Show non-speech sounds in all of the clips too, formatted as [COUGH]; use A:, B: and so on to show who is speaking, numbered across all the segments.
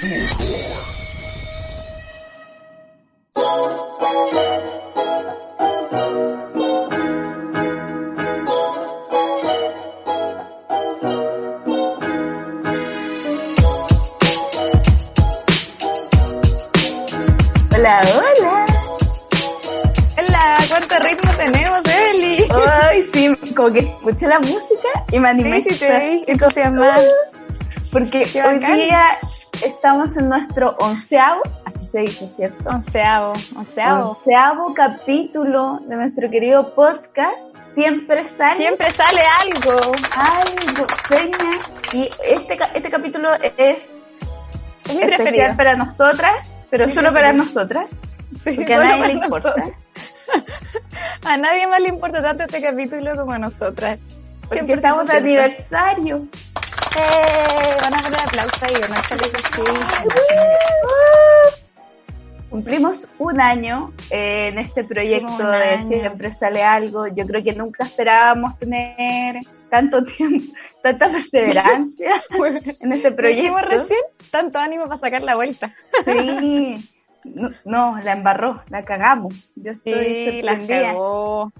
A: Hola, hola.
B: Hola, ¿cuánto ritmo tenemos, Eli?
A: Ay, sí, como que escuché la música y me animé.
B: Sí, sí, te entusiasmada.
A: Porque
B: Qué
A: hoy día estamos en nuestro onceavo, así se dice, ¿cierto?
B: Onceavo, onceavo.
A: Onceavo capítulo de nuestro querido podcast. Siempre sale
B: Siempre sale algo.
A: algo, seña. Y este, este capítulo es
B: Es mi
A: especial
B: preferido.
A: para nosotras, pero
B: Mi
A: solo
B: preferido.
A: para nosotras,
B: Sí,
A: porque a nadie le importa. [LAUGHS]
B: A nadie más le importa tanto este capítulo como a nosotras.
A: Porque
B: 100%
A: estamos de aniversario.
B: ¡Eh! Van a poner aplauso ahí, que sí.
A: Cumplimos un año eh, en este proyecto
B: Un
A: de
B: año.
A: Siempre Sale Algo. Yo creo que nunca esperábamos tener tanto tiempo, tanta perseverancia [LAUGHS] en este proyecto.
B: recién, tanto ánimo para sacar la vuelta.
A: Sí. [LAUGHS] No, no, la embarró, la cagamos. Yo estoy
B: Sí, la cagó.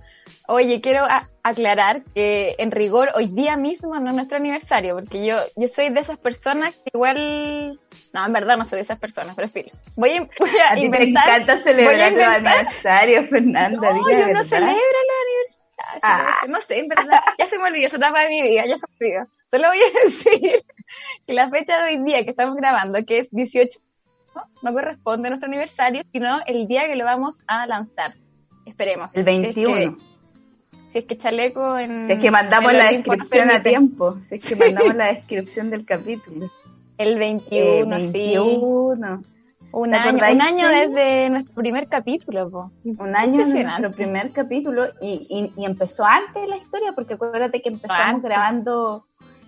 B: Oye, quiero aclarar que en rigor hoy día mismo no es nuestro aniversario, porque yo, yo soy de esas personas que igual... No, en verdad no soy de esas personas, pero filo. Voy a, voy a
A: A ti te
B: inventar...
A: encanta celebrar los
B: inventar-
A: aniversarios, Fernanda.
B: No, yo no celebro los aniversarios.
A: Ah.
B: No sé, en verdad. Ya se me olvidó esa etapa de mi vida, ya se me olvidó. Solo voy a [LAUGHS] decir que la fecha de hoy día que estamos grabando, que es 18, no, no corresponde a nuestro aniversario, sino el día que lo vamos a lanzar. Esperemos.
A: El
B: Si es
A: 21.
B: Si es que Chaleco en.
A: Si es que mandamos la
B: Olimpo
A: descripción a tiempo. Si es que [LAUGHS] mandamos la descripción del capítulo.
B: El 21,
A: Eh,
B: sí.
A: 21.
B: Un
A: ¿Te
B: año, un año desde nuestro primer capítulo, po.
A: Un año de
B: Impresionante.
A: nuestro primer capítulo y, y, y empezó antes la historia, porque acuérdate que empezamos
B: Antes.
A: grabando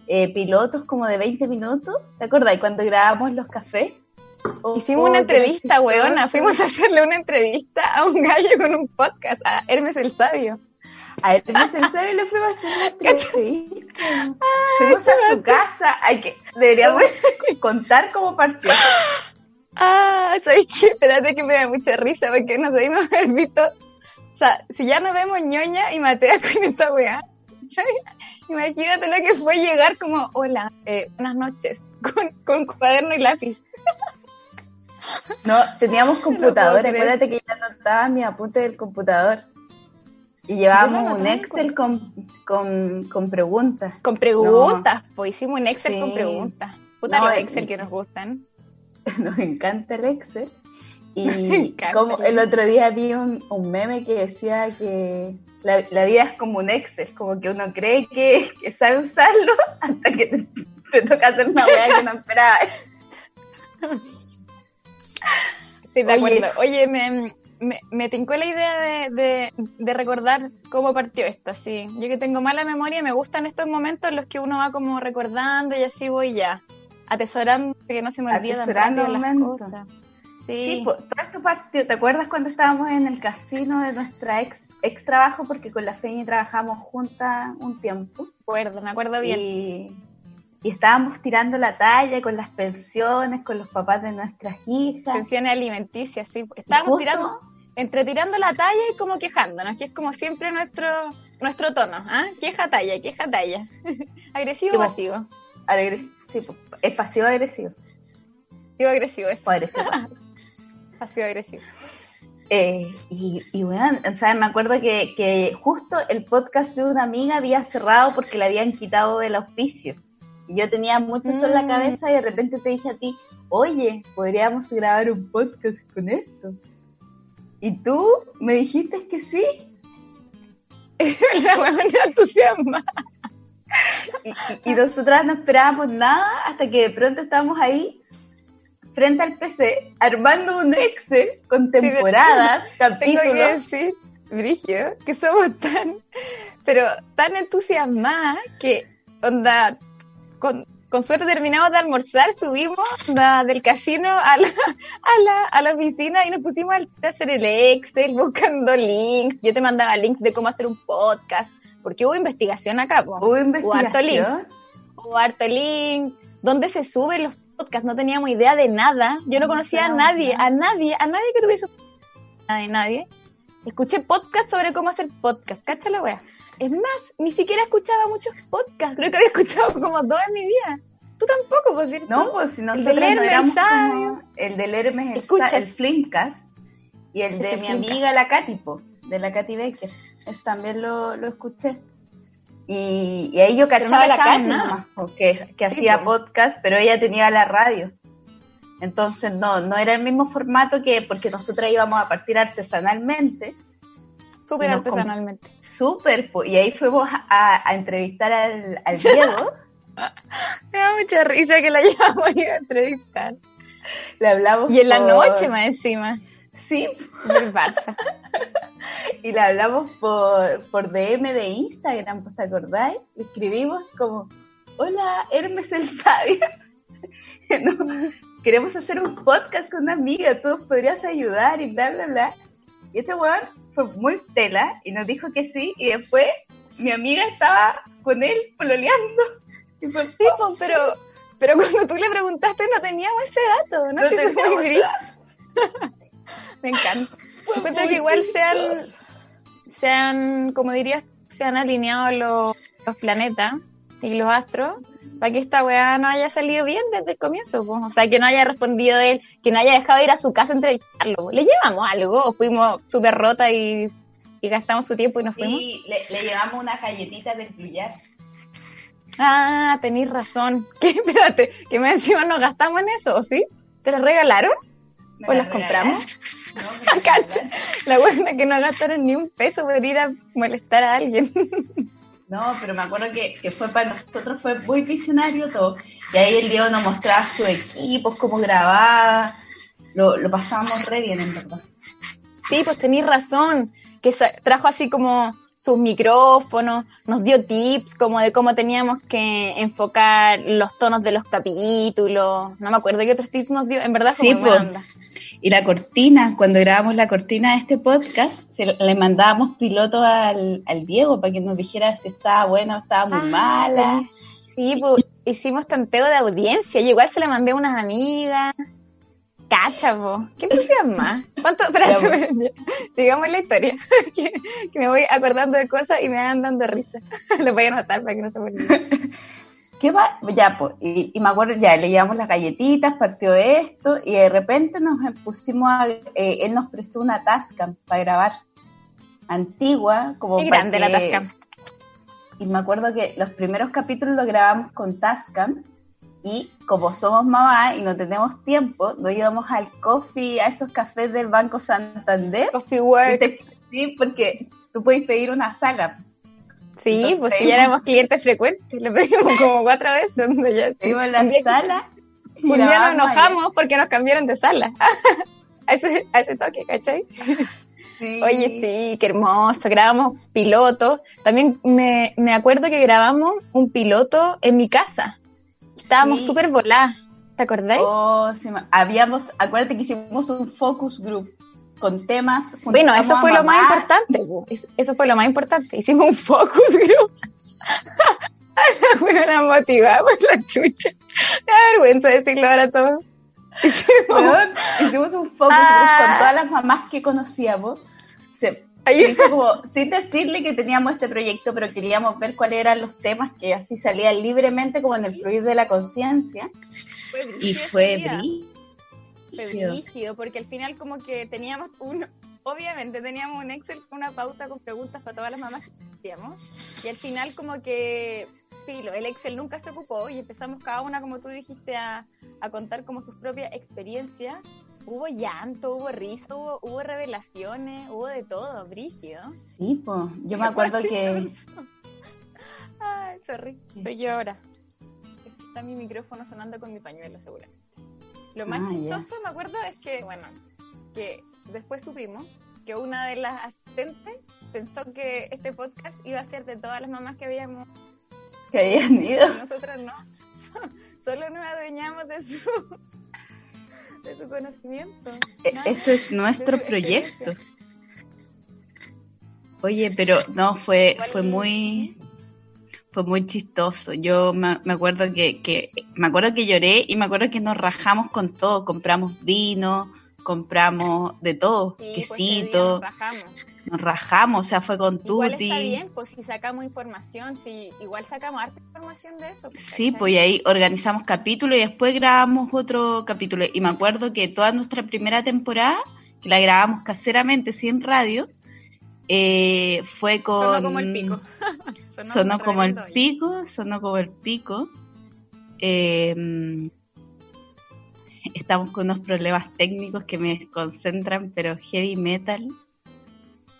A: eh, pilotos como de 20 minutos. ¿Te acuerdas? Cuando grabamos los cafés. Oh,
B: Hicimos
A: oh,
B: una
A: qué
B: entrevista, weona. Fuimos a hacerle una entrevista a un gallo con un podcast, a Hermes el Sabio.
A: A él me sentó y le fuimos a hacer. Fuimos a su casa. Hay que, deberíamos [LAUGHS] contar cómo partió.
B: Ah, ¿sabes qué? Espérate que me da mucha risa porque nos debimos haber visto. O sea, si ya nos vemos ñoña y Matea con esta weá. ¿sabes? Imagínate lo que fue llegar como, hola, eh, buenas noches, [LAUGHS] con, con cuaderno y lápiz.
A: No, teníamos computador.
B: creer.
A: Acuérdate que yo anotaba mi apunte del computador. Y llevábamos un Excel con, con, con preguntas.
B: Con preguntas, pues hicimos un Excel
A: Sí.
B: con preguntas. Puta
A: No,
B: los
A: eh,
B: Excel que nos gustan. [LAUGHS]
A: Nos encanta el Excel. [LAUGHS] Y como
B: el
A: el otro día vi un, un meme que decía que la, la vida es como un Excel, como que uno cree que, que sabe usarlo [LAUGHS] hasta que te, te toca hacer una weá que no esperaba.
B: Sí, de
A: Oye.
B: acuerdo. Oye, me, me, me tincó la idea de, de, de recordar cómo partió esto, sí. Yo que tengo mala memoria, me gustan estos momentos en los que uno va como recordando y así voy ya, atesorando que no se me olviden las cosas.
A: Sí,
B: Sí,
A: todo esto partió. ¿Te acuerdas cuando estábamos en el casino de nuestra ex, ex trabajo? Porque con la Feña trabajamos juntas un tiempo.
B: me acuerdo, me acuerdo bien.
A: Y, y estábamos tirando la talla con las pensiones, con los papás de nuestras hijas.
B: Pensiones alimenticias, sí. Estábamos
A: justo-
B: tirando, entre tirando la talla y como quejándonos, que es como siempre nuestro nuestro tono, ¿ah? Queja talla, queja talla. [LAUGHS] Agresivo o pasivo.
A: Agres- sí, es pasivo-agresivo.
B: Pasivo agresivo, es
A: o agresivo. [LAUGHS]
B: pasivo agresivo.
A: Eh, y, y bueno, o sea, me acuerdo que, que justo el podcast de una amiga había cerrado porque le habían quitado el auspicio. Yo tenía mucho eso en la
B: Mm.
A: cabeza y de repente te dije a ti, oye, podríamos grabar un podcast con esto. Y tú me dijiste que sí. [LAUGHS]
B: la huevona entusiasma.
A: Y, y- y nosotras no esperábamos nada hasta que de pronto estábamos ahí frente al PC armando un Excel con temporadas, [LAUGHS]
B: Tengo que
A: capítulos.
B: decir, Brigio, que somos tan, pero tan entusiasmadas que, onda, con, con suerte terminamos de almorzar, subimos del casino a la, a, la, a la oficina y nos pusimos a hacer el Excel buscando links. Yo te mandaba links de cómo hacer un podcast, porque hubo investigación acá, po.
A: Hubo
B: O harto link.
A: investigación.
B: o harto link, dónde se suben los, podcast, no teníamos idea de nada. Yo no conocía a nadie, a nadie, a nadie que tuviese nadie, nadie. Escuché podcast sobre cómo hacer podcast, cacha la wea. Es más, ni siquiera escuchaba muchos podcasts, creo que había escuchado como dos en mi vida. Tú tampoco, por cierto.
A: No, pues si
B: el
A: nosotros
B: del
A: no
B: Hermes,
A: como- el del Hermes, el,
B: Escuchas.
A: el Flimcast, y el de
B: Ese
A: mi
B: Flimcast.
A: amiga la Katy, po, de la Katy Baker. Ese también lo, lo escuché. Y, y ahí yo
B: no
A: cachaba la Katy
B: nada.
A: que,
B: Sí,
A: hacía
B: po.
A: podcast, pero ella tenía la radio. Entonces no, no era el mismo formato que porque nosotras íbamos a partir artesanalmente,
B: Súper
A: No,
B: artesanalmente.
A: Súper, y ahí fuimos a, a entrevistar al, al Diego, [LAUGHS]
B: Me da mucha risa que la [LAUGHS] llevamos a entrevistar.
A: le hablamos
B: Y en la noche más encima.
A: Sí,
B: Del Barça. [LAUGHS]
A: y le hablamos por, por DM de Instagram, pues, ¿te acordáis? Le escribimos como, hola, Hermes el Sabio. No, queremos hacer un podcast con una amiga, tú podrías ayudar y bla, bla, bla. Y este weón fue muy tela y nos dijo que sí, y después mi amiga estaba con él pololeando. Y fue,
B: Sí, pero, pero cuando tú le preguntaste no teníamos ese dato, ¿no?
A: No
B: fue muy gris. [LAUGHS] Me encanta. Encuentro que igual se han, se han, como dirías, se han alineado los, los planetas y los astros para que esta weá no haya salido bien desde el comienzo. O sea, que no haya respondido él, que no haya dejado de ir a su casa a entrevistarlo. ¿Le llevamos algo o fuimos súper rota y, y gastamos su tiempo y nos fuimos?
A: sí, le, le llevamos unas galletitas de Bluyar.
B: Ah, tenéis razón. [LAUGHS] ¿Qué? Espérate, que me encima nos gastamos en eso, ¿o sí? ¿Te las regalaron?
A: ¿Me
B: ¿O
A: las
B: las compramos?
A: No. [LAUGHS]
B: La buena que no gastaron ni un peso por ir a molestar a alguien. [LAUGHS]
A: No, pero me acuerdo que, que fue para nosotros fue muy visionario todo. Y ahí el Diego nos mostraba sus equipos, cómo grababa. Lo, lo pasábamos re bien, en verdad.
B: Sí, pues tenéis razón. Que trajo así como sus micrófonos, nos dio tips como de cómo teníamos que enfocar los tonos de los capítulos. No me acuerdo qué otros tips nos dio. En verdad fue
A: Sí,
B: muy buena
A: pues.
B: onda.
A: Y la cortina, cuando grabamos la cortina de este podcast, se le mandábamos piloto al, al Diego para que nos dijera si estaba buena o estaba muy
B: Ah,
A: mala.
B: Sí, pues hicimos tanteo de audiencia. Yo igual se le mandé a unas amigas. Cacha, po. ¿Qué decías más? ¿Cuánto? [LAUGHS] Espérate, sigamos la historia. [LAUGHS] que, que me voy acordando de cosas y me van dando risa. [LAUGHS] Lo voy a anotar para que no se me olvide.
A: ¿Qué va? Ya, pues, y, y me acuerdo, ya, le llevamos las galletitas, partió esto, y de repente nos pusimos a, eh, él nos prestó una Tascam para grabar, antigua, como
B: Qué grande la
A: que-
B: Tascam.
A: Y me acuerdo que los primeros capítulos los grabamos con Tascam, y como somos mamá y no tenemos tiempo, nos íbamos al coffee, a esos cafés del Banco Santander,
B: Coffee Work.
A: sí, porque tú puedes pedir una sala.
B: Sí,
A: Entonces,
B: pues si ya éramos clientes frecuentes. Le pedimos como cuatro veces. donde ya-
A: Pedimos la
B: Un día-
A: sala.
B: Un día nos enojamos porque nos cambiaron de sala. [LAUGHS] a, ese, a ese toque, ¿cachai?
A: Sí.
B: Oye, sí, qué hermoso. Grabamos piloto. También me, me acuerdo que grabamos un piloto en mi casa. Estábamos
A: Sí.
B: súper voladas. ¿Te acordáis?
A: Oh, sí, habíamos, acuérdate que hicimos un focus group con temas.
B: bueno, eso fue lo más importante. po. Es- Eso fue lo más importante. Hicimos un focus group. [LAUGHS] La motivada por la chucha. Me da vergüenza decirlo ahora todo. Hicimos-
A: Weón, hicimos un focus
B: Ah.
A: group con todas las mamás que conocíamos. Se, hizo como, sin decirle que teníamos este proyecto, pero queríamos ver cuáles eran los temas que así salían libremente, como en el fluir de la conciencia. Y fue brillo.
B: Brígido, porque al final como que teníamos un, obviamente teníamos un Excel, una pauta con preguntas para todas las mamás que hacíamos, y al final como que, filo, el Excel nunca se ocupó y empezamos cada una, como tú dijiste, a, a contar como sus propias experiencias. Hubo llanto, hubo risa, hubo, hubo revelaciones, hubo de todo, brígido.
A: Sí, pues. Yo me acuerdo que. [LAUGHS]
B: Ay, sorry, soy yo ahora. Está mi micrófono sonando con mi pañuelo, seguramente. Lo más
A: Ah,
B: chistoso, me acuerdo, es que, bueno, que después supimos que una de las asistentes pensó que este podcast iba a ser de todas las mamás que habíamos,
A: que habían ido.
B: y nosotros no. [LAUGHS] Solo nos adueñamos de su, de su conocimiento.
A: E-
B: Nada,
A: Esto es nuestro proyecto. Oye, pero no, fue, fue muy, Fue muy chistoso. Yo me, me acuerdo que, que, me acuerdo que lloré y me acuerdo que nos rajamos con todo. Compramos vino, compramos de todo,
B: Sí, pues,
A: quesito,
B: día nos rajamos.
A: nos rajamos, o sea, fue con
B: Igual
A: tutti.
B: está bien, pues si sacamos información, si igual sacamos harta información de eso. pues,
A: Sí, pues y ahí organizamos capítulos y después grabamos otro capítulo. Y me acuerdo que toda nuestra primera temporada, que la grabamos caseramente, sin radio, eh, fue con...
B: Sonó como el [LAUGHS] pico.
A: Sonó como el pico, sonó como el pico. Eh, estamos con unos problemas técnicos que me desconcentran, pero heavy metal,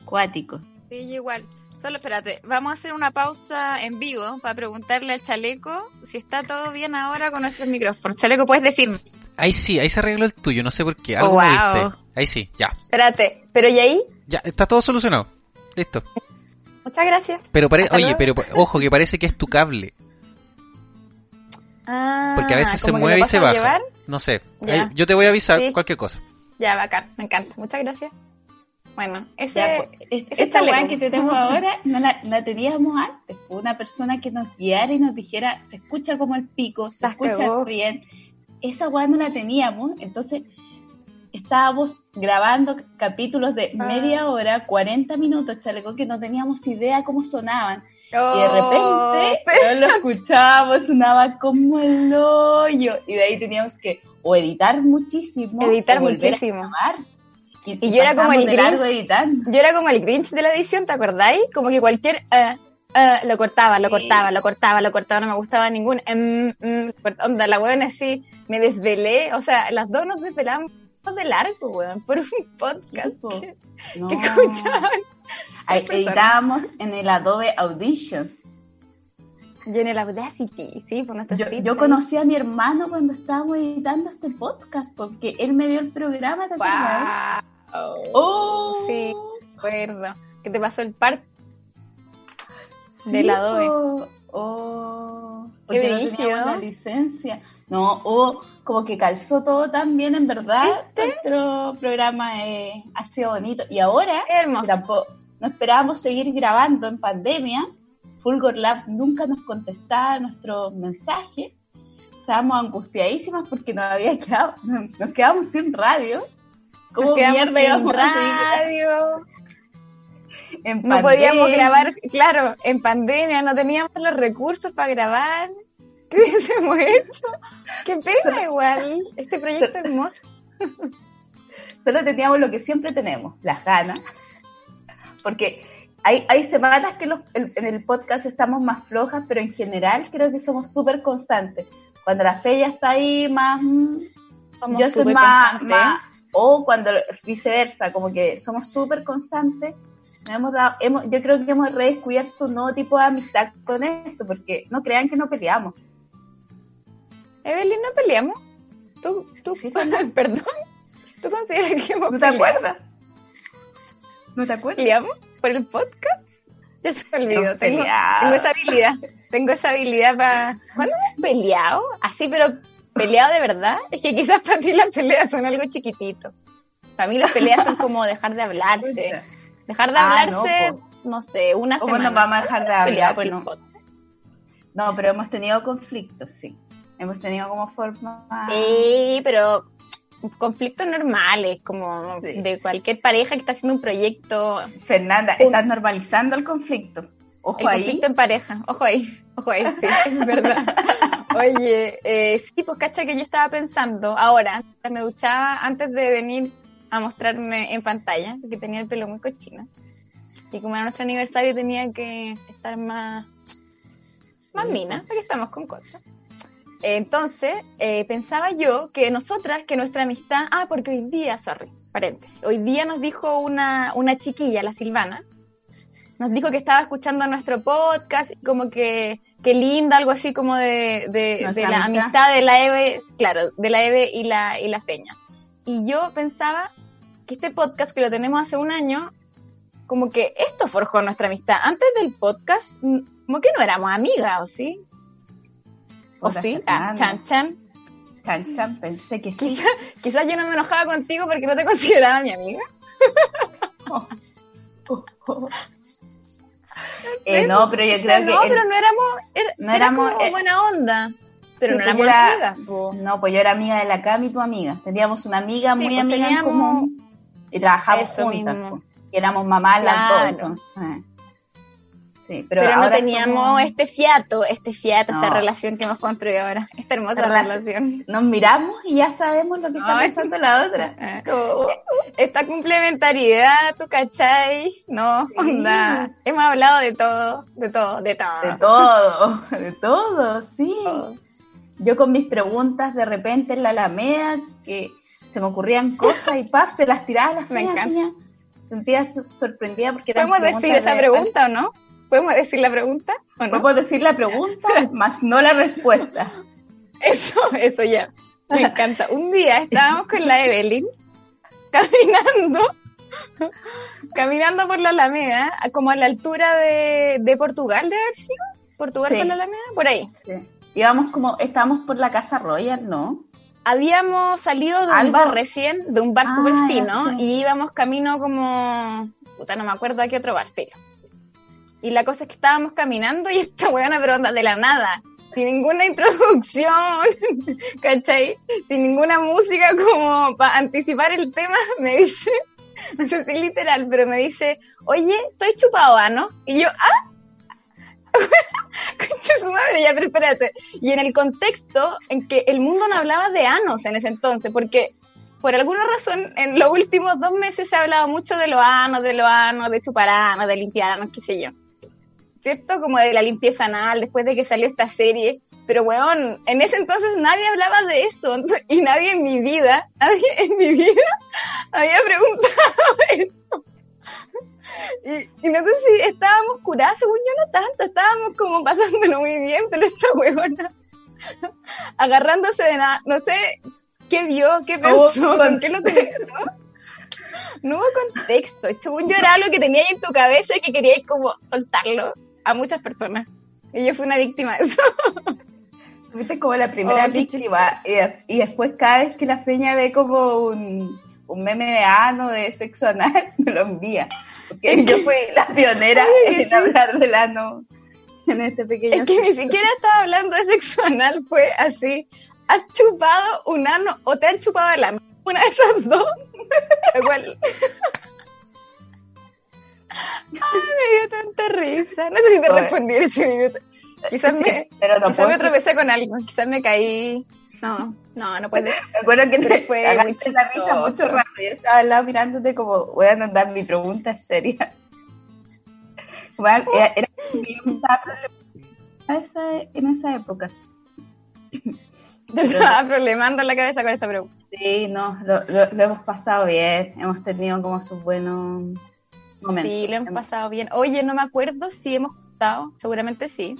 A: cuático.
B: Sí, igual. Solo espérate, vamos a hacer una pausa en vivo para preguntarle al chaleco si está todo bien ahora con nuestros micrófonos. Chaleco, puedes decir.
C: Ahí sí, ahí se arregló el tuyo, no sé por qué. Algo
B: Oh, wow.
C: Ahí sí, ya.
B: Espérate, pero ¿y ahí?
C: Ya, está todo solucionado. Listo.
B: Muchas gracias.
C: Pero pare- oye, pero ojo que parece que es tu cable.
B: Ah,
C: Porque a veces se mueve y se baja.
B: llevar.
C: No sé.
B: Ya.
C: Ahí- yo te voy a avisar
B: Sí.
C: cualquier cosa.
B: Ya, bacán, me encanta. Muchas gracias. Bueno, ese...
A: Ya, pues, es-
B: ese
A: esta weá que tenemos ahora no la, la teníamos antes. pues, Una persona que nos guiara y nos dijera, se escucha como el pico, se
B: Las
A: escucha bien. Esa weá no la teníamos, entonces estábamos grabando capítulos de
B: Ah.
A: media hora, 40 minutos, chaleco, que no teníamos idea cómo sonaban.
B: Oh,
A: Y de repente no lo escuchábamos, sonaba como el hoyo. Y de ahí teníamos que o editar muchísimo.
B: Editar
A: o volver a
B: muchísimo.
A: Y,
B: Y yo era como el Grinch. Yo era como el Grinch de la edición, ¿te acordáis? Como que cualquier... eh, eh, lo cortaba, lo
A: Sí.
B: cortaba, lo cortaba, lo cortaba, no me gustaba ningún... em, mm, cort- onda, la weón así, me desvelé. O sea, las dos nos desvelamos de largo, weón, por un podcast
A: po.
B: que,
A: No.
B: que escuchaban.
A: Editábamos en el Adobe Audition.
B: Yo en el Audacity, sí, por nuestros
A: Yo, yo conocí a mi hermano cuando estábamos editando este podcast, porque él me dio el programa, ¿te acuerdas?
B: Wow.
A: ¡Oh!
B: Sí, recuerdo. Que te pasó el part
A: Sí,
B: del Adobe.
A: ¡Oh!
B: Qué
A: Porque no teníamos la licencia. No, hubo como que calzó todo tan bien, en verdad. Nuestro programa eh, ha sido bonito. Y ahora,
B: hermoso.
A: tampoco, no esperábamos seguir grabando en pandemia. Fulgor Lab nunca nos contestaba nuestro mensaje. Estábamos angustiadísimas porque nos había quedado, nos quedamos sin radio. ¿Cómo
B: Nos quedamos
A: mierda
B: sin radio.
A: En
B: No podíamos grabar, claro, en pandemia no teníamos los recursos para grabar. ¿Qué hubiésemos hecho? Qué pena igual, este proyecto hermoso.
A: Solo teníamos lo que siempre tenemos, las ganas. Porque hay, hay semanas que los- el- en el podcast estamos más flojas, pero en general creo que somos súper constantes. Cuando la fe ya está ahí más... mm,
B: Somos
A: yo soy más- O cuando viceversa, como que somos súper constantes. Nos hemos dado, hemos, yo creo que hemos redescubierto un nuevo tipo de amistad con esto, porque no crean que no peleamos.
B: Evelyn, ¿no peleamos? ¿Tú, tú,
A: Sí, [LAUGHS]
B: perdón? ¿Tú consideras que hemos
A: ¿No te
B: peleado?
A: acuerdas? ¿No te acuerdas?
B: ¿Peleamos por el podcast? [LAUGHS] Ya se me olvidó. Tengo, tengo esa habilidad. Tengo esa habilidad para... ¿Cuándo hemos peleado? Así, pero peleado de verdad. Es que quizás para ti las peleas son algo chiquitito. Para mí las peleas son como dejar de hablarse. Dejar de
A: Ah,
B: hablarse,
A: no,
B: no, sé, una
A: ¿Cómo
B: semana.
A: nos vamos a dejar de hablar?
B: el
A: No. No, pero hemos tenido conflictos, sí. Hemos tenido como forma...
B: Sí, pero conflictos normales, como
A: Sí.
B: de cualquier pareja que está haciendo un proyecto.
A: Fernanda,
B: Un-
A: estás normalizando el conflicto. Ojo
B: El
A: ahí.
B: conflicto en pareja. Ojo ahí, ojo ahí, sí, es verdad. [LAUGHS] Oye, eh, sí, pues cacha que yo estaba pensando ahora, me duchaba antes de venir a mostrarme en pantalla, porque tenía el pelo muy cochino. Y como era nuestro aniversario tenía que estar más, más mina, porque estamos con cosas. Entonces, eh, pensaba yo que nosotras, que nuestra amistad, ah, porque hoy día, sorry, paréntesis, hoy día nos dijo una, una chiquilla, la Silvana, nos dijo que estaba escuchando nuestro podcast, como que, que linda, algo así como de, de, de la
A: amistad
B: de la Eve, claro, de la Eve y la, y la Peña. Y yo pensaba que este podcast que lo tenemos hace un año, como que esto forjó nuestra amistad. Antes del podcast, mm, como que no éramos amigas, ¿o sí? ¿O sí? Ah, chan, chan.
A: Chan, chan, pensé que sí.
B: Quizás yo no me enojaba contigo porque no te [LAUGHS] consideraba mi amiga.
A: Eh, no, pero yo creo que.
B: No, pero no éramos. Era,
A: no éramos,
B: como
A: eh,
B: buena onda. Pero
A: Sí,
B: no
A: pues
B: éramos
A: yo era-
B: amigas.
A: No, pues yo era amiga de la Cami, tu amiga. Teníamos una amiga muy
B: pues
A: amiga en
B: teníamos-
A: común y trabajamos
B: Eso
A: juntas.
B: mismo.
A: pues. Y éramos mamás las
B: Claro.
A: dos. entonces, Sí, pero,
B: Pero, no teníamos
A: somos-
B: este fiato, este fiato, esta
A: No.
B: relación que hemos construido ahora. Esta hermosa
A: relación. Nos miramos y ya sabemos lo que está
B: Ay.
A: pensando la otra.
B: Eh,
A: Como,
B: Esta complementariedad, ¿tú cachai? No,
A: Sí.
B: onda. Hemos hablado de todo, de todo, de todo.
A: de todo, de todo, sí.
B: todo.
A: Yo con mis preguntas de repente en la Alameda, que se me ocurrían cosas y paf, se las tiraba a las [LAUGHS]
B: Me encanta.
A: Sentía sorprendida porque
B: ¿Podemos decir esa
A: de-
B: pregunta o no? ¿Podemos decir la pregunta o no?
A: Podemos decir la pregunta, [LAUGHS] más no la respuesta.
B: Eso, eso ya. Me encanta. Un día estábamos con la Evelyn [LAUGHS] caminando, caminando por la Alameda, como a la altura de, de Portugal, de haber sido. Portugal
A: Sí.
B: por la Alameda, por ahí.
A: Sí. Íbamos como, estábamos por la Casa Royal, ¿no?
B: Habíamos salido de un bar recién, de un bar
A: Ah,
B: súper fino, y íbamos camino como. Puta, no me acuerdo a qué otro bar, filo. Y la cosa es que estábamos caminando y [LAUGHS] esta weona, pero onda de la nada, sin ninguna introducción, [LAUGHS] ¿cachai? Sin ninguna música como para anticipar el tema, [LAUGHS] me dice, no sé si literal, pero me dice, oye, estoy chupado, ¿ah, no? Y yo, ¡ah! [LAUGHS] Madre, ya, pero espérate. Y en el contexto en que el mundo no hablaba de anos en ese entonces, porque por alguna razón en los últimos dos meses se ha hablado mucho de los anos, de los anos, de chupar anos, de limpiar anos, qué sé yo. ¿Cierto? Como de la limpieza anal, después de que salió esta serie. Pero, weón, en ese entonces nadie hablaba de eso. [LAUGHS] Y nadie en mi vida, nadie en mi vida [LAUGHS] había preguntado eso. Y, y no sé si estábamos curadas, según yo no tanto, estábamos como pasándolo muy bien, pero esta [LAUGHS] huevona agarrándose de nada, no sé qué vio, qué
A: Hubo
B: pensó,
A: con-
B: qué lo conectó. No hubo contexto, según yo era algo que tenía ahí en tu cabeza y que queríais como soltarlo a muchas personas. Y yo fui una víctima de eso. [LAUGHS]
A: Fuiste como la primera
B: Oh,
A: víctima. Y, y después cada vez que la feña ve como un, un meme de ano, de sexo anal, [LAUGHS] me lo envía. [LAUGHS] Porque yo fui la pionera [LAUGHS] en
B: sí.
A: hablar del ano en este pequeño...
B: Es que ni siquiera estaba hablando de sexo anal, fue así. ¿Has chupado un ano o te han chupado el ano? [LAUGHS] Una de esas dos. Lo cual... Ay, me dio tanta risa. No sé si te respondí ese minuto. Quizás me,
A: Pero no
B: quizás me tropecé con algo, quizás me caí. No, no, no puede. [LAUGHS]
A: Me acuerdo que te [LAUGHS]
B: fue muy
A: la risa mucho rato. Yo estaba al lado mirándote como, voy a andar mi pregunta es seria. Bueno, era, era yo esa- en esa época. [LAUGHS]
B: Te estaba problemando la cabeza con esa pregunta.
A: Sí, no, lo, lo- lo hemos pasado bien. Hemos tenido como sus buenos momentos.
B: Sí, lo hemos pasado bien. Oye, no me acuerdo si hemos estado, seguramente sí.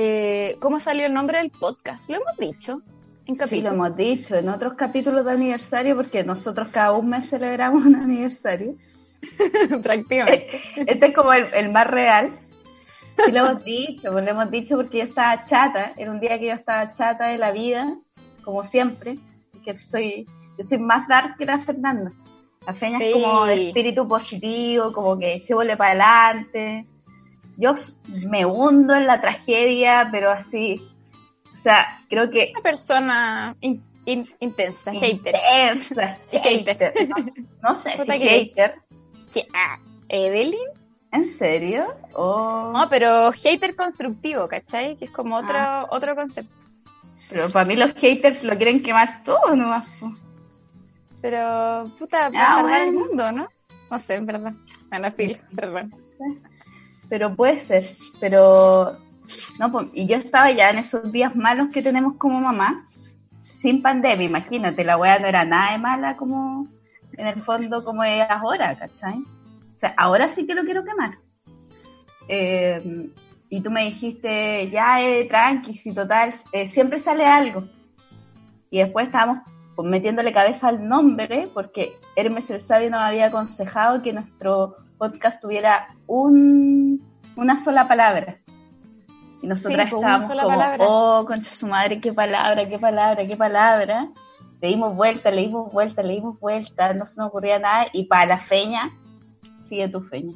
B: Eh, ¿Cómo salió el nombre del podcast? Lo hemos dicho en
A: Sí, lo hemos dicho en otros capítulos de aniversario, porque nosotros cada un mes celebramos [LAUGHS] un aniversario. [LAUGHS]
B: prácticamente. [LAUGHS]
A: Este es como el, el más real. Sí, lo hemos dicho, pues lo hemos dicho porque yo estaba chata, era un día que yo estaba chata de la vida, como siempre, que soy, yo soy más dark que la Fernanda. La Feña es como de espíritu positivo, como que echémosle para adelante. Yo me hundo en la tragedia, pero así, o sea, creo que
B: Una persona in- in- intensa, hater.
A: intensa, [LAUGHS]
B: Hater.
A: No, no sé si hater,
B: ah, ¿Evelyn?
A: ¿en serio? O...
B: No, pero hater constructivo, ¿cachai? Que es como otro,
A: Ah.
B: otro concepto.
A: Pero para mí los haters lo quieren quemar todo nomás.
B: Pero, puta, para
A: Ah,
B: salvar el mundo, ¿no? No sé, en verdad. Bueno, filo, perdón.
A: Pero puede ser. Pero, no, po, y yo estaba ya en esos días malos que tenemos como mamá, sin pandemia, imagínate, la weá no era nada de mala como, en el fondo, como es ahora, ¿cachai? O sea, ahora sí que lo quiero quemar. Eh, y tú me dijiste, ya, eh, tranqui, si total, eh, siempre sale algo. Y después estábamos pues, metiéndole cabeza al nombre, porque Hermes el Sabio nos había aconsejado que nuestro podcast tuviera un, una sola palabra. Y nosotras
B: Sí,
A: estábamos como,
B: palabra.
A: oh, concha su madre, qué palabra, qué palabra, qué palabra. Le dimos vuelta, le dimos vuelta, le dimos vuelta, no se nos ocurría nada. Y para la feña, sigue tu feña.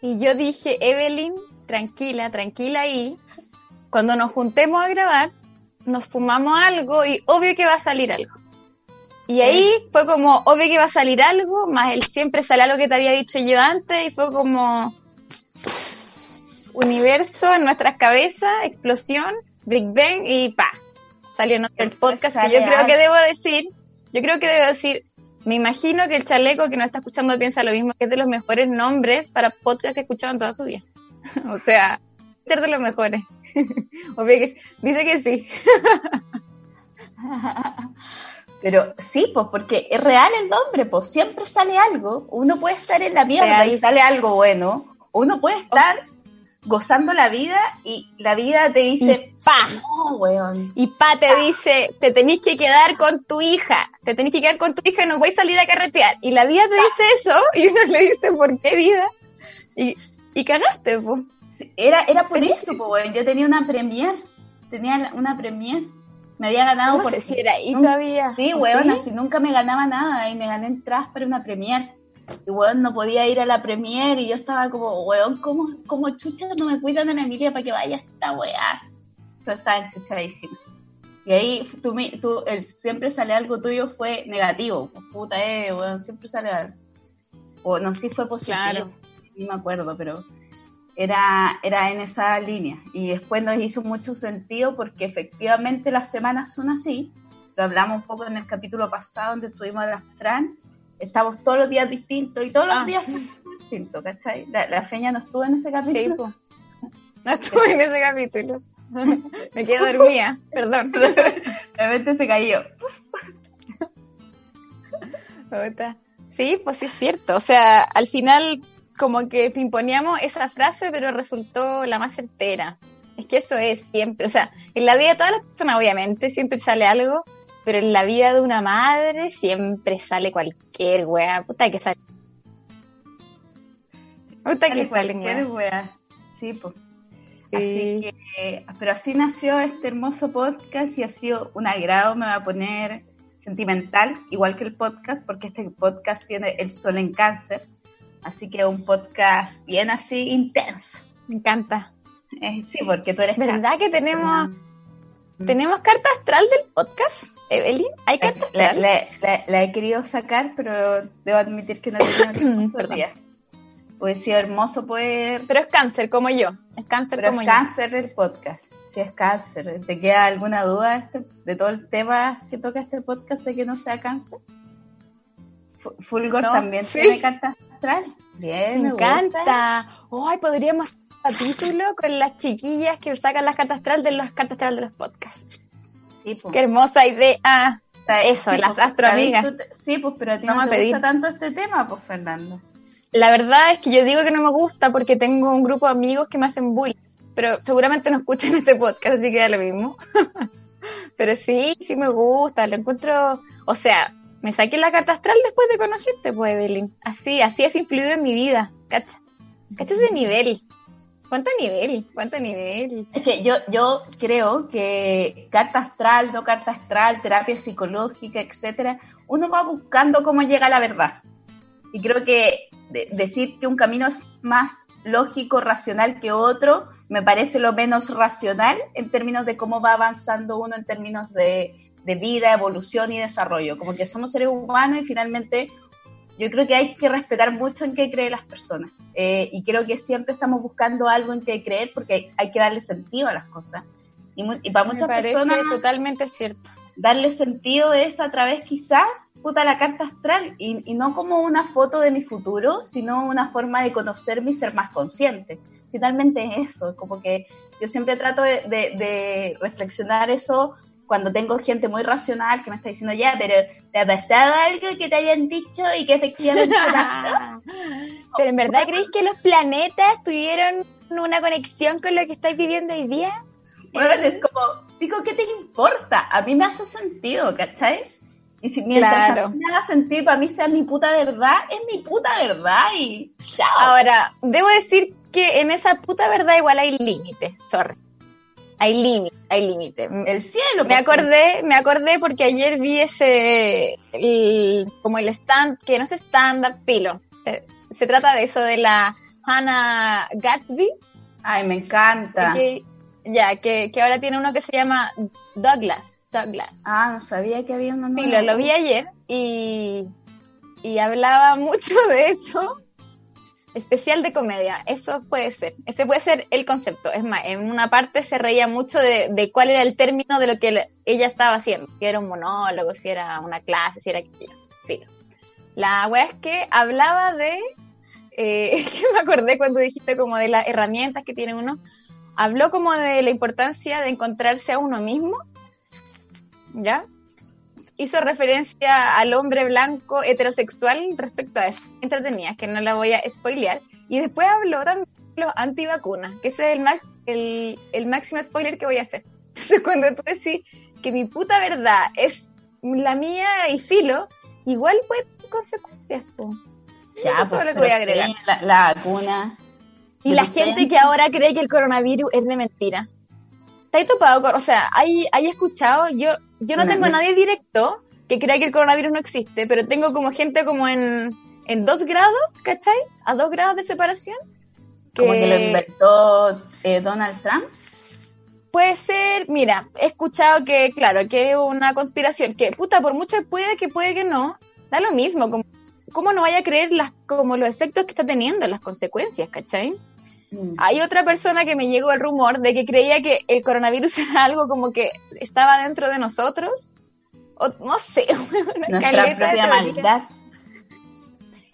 B: y yo dije, Evelyn, tranquila, tranquila ahí. Cuando nos juntemos a grabar, nos fumamos algo y obvio que va a salir algo. Y ahí fue como, obvio que va a salir algo, más él siempre sale algo que te había dicho yo antes y fue como universo en nuestras cabezas, explosión, Big Bang y pa, salió nuestro podcast que yo creo que debo decir, yo creo que debo decir, me imagino que el chaleco que nos está escuchando piensa lo mismo, que es de los mejores nombres para podcast que he escuchado en toda su vida. [LAUGHS] o sea, ser de los mejores. [LAUGHS] Obvio que dice que sí. [LAUGHS]
A: Pero sí, pues porque es real el nombre, pues siempre sale algo. Uno puede estar en la mierda y sale algo bueno. Uno puede estar gozando la vida y la vida te dice,
B: y pa, Y pa te dice, te tenés que quedar con tu hija, te tenés que quedar con tu hija y no voy a salir a carretear. Y la vida te dice eso y uno le dice, ¿por qué vida? Y, y cagaste, pues.
A: Era, era por eso, pues, yo tenía una premier, tenía una premier. Me había ganado por...
B: si era ahí todavía.
A: Sí, weón, así nunca me ganaba nada y me gané entradas para una premier y weón no podía ir a la premier y yo estaba como, weón, ¿cómo, cómo chucha no me cuidan en Emilia para que vaya esta weá? Entonces estaba enchuchadísima. Y ahí tú, tú el, siempre sale algo tuyo fue negativo, pues, puta, eh, weón, siempre sale algo. O no sé si fue positivo, ni me acuerdo, pero era, era en esa línea. Y después nos hizo mucho sentido porque efectivamente las semanas son así. Lo hablamos un poco en el capítulo pasado donde estuvimos en la Fran estamos todos los días distintos y todos los ah. días distintos, ¿cachai? La, feña no estuvo en ese capítulo.
B: no estuve en ese capítulo. Me quedé dormida, perdón. [LAUGHS] De
A: repente se cayó.
B: Sí, pues sí es cierto. O sea, al final como que imponíamos esa frase, pero resultó la más entera. Es que eso es siempre. O sea, en la vida de todas las personas, obviamente, siempre sale algo, pero en la vida de una madre siempre sale cualquier wea. Puta que sale.
A: Puta que sale cualquier wea. Sí, pues. Así que, pero así nació este hermoso podcast y ha sido un agrado, me va a poner sentimental, igual que el podcast, porque este podcast tiene el sol en cáncer. Así que un podcast bien así intenso.
B: Me encanta.
A: Eh, sí, porque tú eres.
B: ¿Verdad que tenemos, tenemos carta astral del podcast? Evelyn, ¿hay cartas
A: la, la, he querido sacar, pero debo admitir que no tengo por [COUGHS] día. Hubiese sido hermoso poder...
B: Pero es cáncer, como yo. Es cáncer
A: pero
B: como
A: es cáncer el podcast. Si es cáncer. ¿Te queda alguna duda este, de todo el tema que toca este podcast de que no sea cáncer? Fulgor también tiene cartas Bien,
B: me, encanta. Ay, podríamos hacer capítulo con las chiquillas que sacan las cartas astral de las cartas astral de los podcasts. Qué hermosa idea. Eso, las pues, astroamigas.
A: Sí, pues, pero a ti no, me gusta tanto este tema, pues, Fernando.
B: La verdad es que yo digo que no me gusta porque tengo un grupo de amigos que me hacen bullying, pero seguramente no escuchan [LAUGHS] este podcast, así que da lo mismo. [LAUGHS] pero sí, sí me gusta, lo encuentro, o sea, me saqué la carta astral después de conocerte, pues, Evelyn. Así, así es influido en mi vida, ¿cacha? ¿Cacha ese nivel? ¿Cuánto nivel? ¿Cuánto nivel?
A: Es que yo, yo creo que carta astral, no carta astral, terapia psicológica, etcétera, uno va buscando cómo llega a la verdad. Y creo que decir que un camino es más lógico, racional que otro, me parece lo menos racional en términos de cómo va avanzando uno en términos de, de vida, evolución y desarrollo. Como que somos seres humanos y finalmente yo creo que hay que respetar mucho en qué creen las personas. Eh, y creo que siempre estamos buscando algo en qué creer porque hay que darle sentido a las cosas. Y, para muchas personas.
B: totalmente cierto.
A: Darle sentido es a través, quizás, puta, la carta astral. Y, no como una foto de mi futuro, sino una forma de conocerme y ser más consciente. Finalmente es eso. Como que yo siempre trato de, de reflexionar eso cuando tengo gente muy racional que me está diciendo, ya, pero ¿te ha pasado algo que te hayan dicho y que efectivamente pasó? [LAUGHS]
B: pero en verdad, ¿creéis que los planetas tuvieron una conexión con lo que estáis viviendo hoy día?
A: Bueno, es como, digo, ¿qué te importa? A mí me hace sentido, ¿cachai? Y si mientras claro. me haga sentido para mí sea mi puta verdad, es mi puta verdad y chao.
B: Ahora, debo decir que en esa puta verdad igual hay límites, sorry hay límite, hay límite.
A: El cielo.
B: Me acordé, me acordé porque ayer vi ese, como el stand, que no es stand-up pilo. Se, trata de eso, de la Hannah Gatsby,
A: Ay, me encanta.
B: que, ya, que, que ahora tiene uno que se llama Douglas. Douglas.
A: Ah, no sabía que había uno
B: Sí,
A: nuevo.
B: lo, lo vi ayer y, y hablaba [LAUGHS] mucho de eso. Especial de comedia, eso puede ser. Ese puede ser el concepto. Es más, en una parte se reía mucho de, de cuál era el término de lo que ella estaba haciendo. Si era un monólogo, si era una clase, si era aquello. Sí. La wea es que hablaba de. Eh, [LAUGHS] que me acordé cuando dijiste como de las herramientas que tiene uno. Habló como de la importancia de encontrarse a uno mismo. ¿Ya? Hizo referencia al hombre blanco heterosexual respecto a eso. Entretenida, que no la voy a spoilear. Y después habló también de los antivacunas, que ese es el, max- el, el máximo spoiler que voy a hacer. [LAUGHS] Entonces, cuando tú decís que mi puta verdad es la mía y filo, igual puede tener consecuencias. po. Eso es todo lo que voy a agregar.
A: La, la vacuna.
B: Y la gente que ahora cree que el coronavirus es de mentira. ¿Te has topado con, o sea, hay, hay escuchado, yo, yo no tengo a nadie directo que crea que el coronavirus no existe, pero tengo como gente como en, en dos grados, ¿cachai? A dos grados de separación.
A: Como que lo inventó eh, Donald Trump.
B: Puede ser, mira, he escuchado que, claro, que es una conspiración, que puta, por mucho puede que puede que no, da lo mismo, como, ¿cómo no vaya a creer las, como los efectos que está teniendo, las consecuencias, ¿cachai?
A: Mm.
B: Hay otra persona que me llegó el rumor de que creía que el coronavirus [LAUGHS] era algo como que estaba dentro de nosotros. O, no sé, [LAUGHS] una
A: Nuestra propia maldad.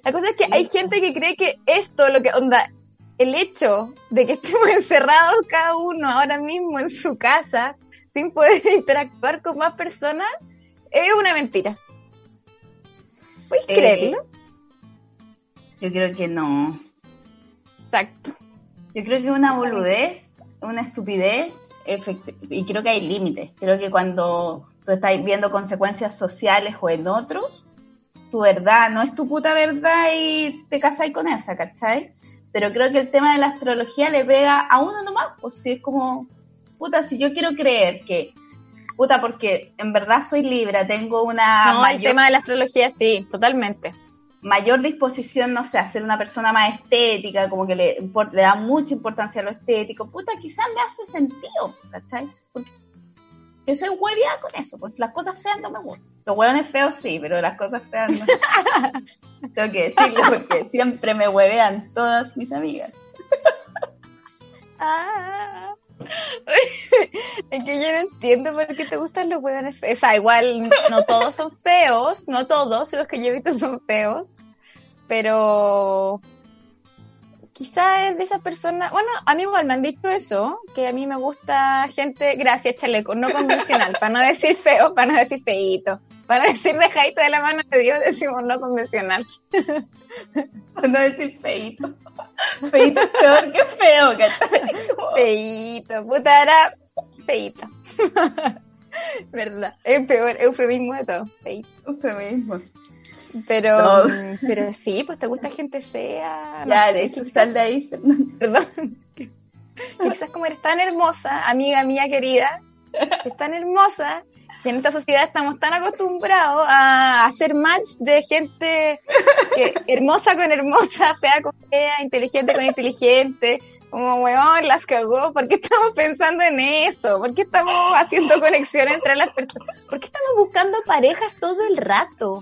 B: La cosa es que hay gente que cree que esto, lo que onda, el hecho de que estemos [LAUGHS] encerrados cada uno ahora mismo en su casa, sin poder interactuar con más personas, es una mentira. ¿Puedes
A: Eh,
B: creerlo?
A: Yo creo que no.
B: Exacto.
A: Yo creo que es una boludez, una estupidez, y creo que hay límites. Creo que cuando tú estás viendo consecuencias sociales o en otros, tu verdad no es tu puta verdad y te casáis con esa, ¿cachai? Pero creo que el tema de la astrología le pega a uno nomás, pues si es como, puta, si yo quiero creer que, puta, porque en verdad soy Libra, tengo una
B: no, el tema de la astrología sí, totalmente.
A: Mayor disposición, no sé, a ser una persona más estética, como que le, le da mucha importancia a lo estético, puta, quizás me hace sentido, ¿cachai? Porque yo soy hueviada con eso, pues las cosas feas no me gustan. Los hueones feos sí, pero las cosas feas no. [LAUGHS] Tengo que decirlo porque siempre me huevean todas mis amigas.
B: Ah. [LAUGHS] es que yo no entiendo por qué te gustan los huevones feos. O sea, igual no todos son feos, no todos los que yo he visto son feos, pero quizá es de esas personas, bueno, a mí igual me han dicho eso, que a mí me gusta gente, gracias chaleco, no convencional, para no decir feo, para no decir feíto, para decir dejadito de la mano de Dios, decimos no convencional. [LAUGHS]
A: Por no decir feito. Feito es peor que feo, ¿cachai? [LAUGHS]
B: Feíto, puta, era feíto. [LAUGHS] ¿Verdad? Es peor eufemismo de todo. Feíto.
A: Un feminismo.
B: Pero,
A: No.
B: mm, pero sí, pues te gusta gente fea. No
A: Ya,
B: sé,
A: de hecho,
B: quizás,
A: sal de ahí, [LAUGHS]
B: perdón. Quizás como eres tan hermosa, amiga mía querida, es tan hermosa, y en esta sociedad estamos tan acostumbrados a hacer match de gente que hermosa con hermosa, fea con fea, inteligente con inteligente. Como, weón, las cagó. ¿Por qué estamos pensando en eso? ¿Por qué estamos haciendo conexión entre las personas? ¿Por qué estamos buscando parejas todo el rato?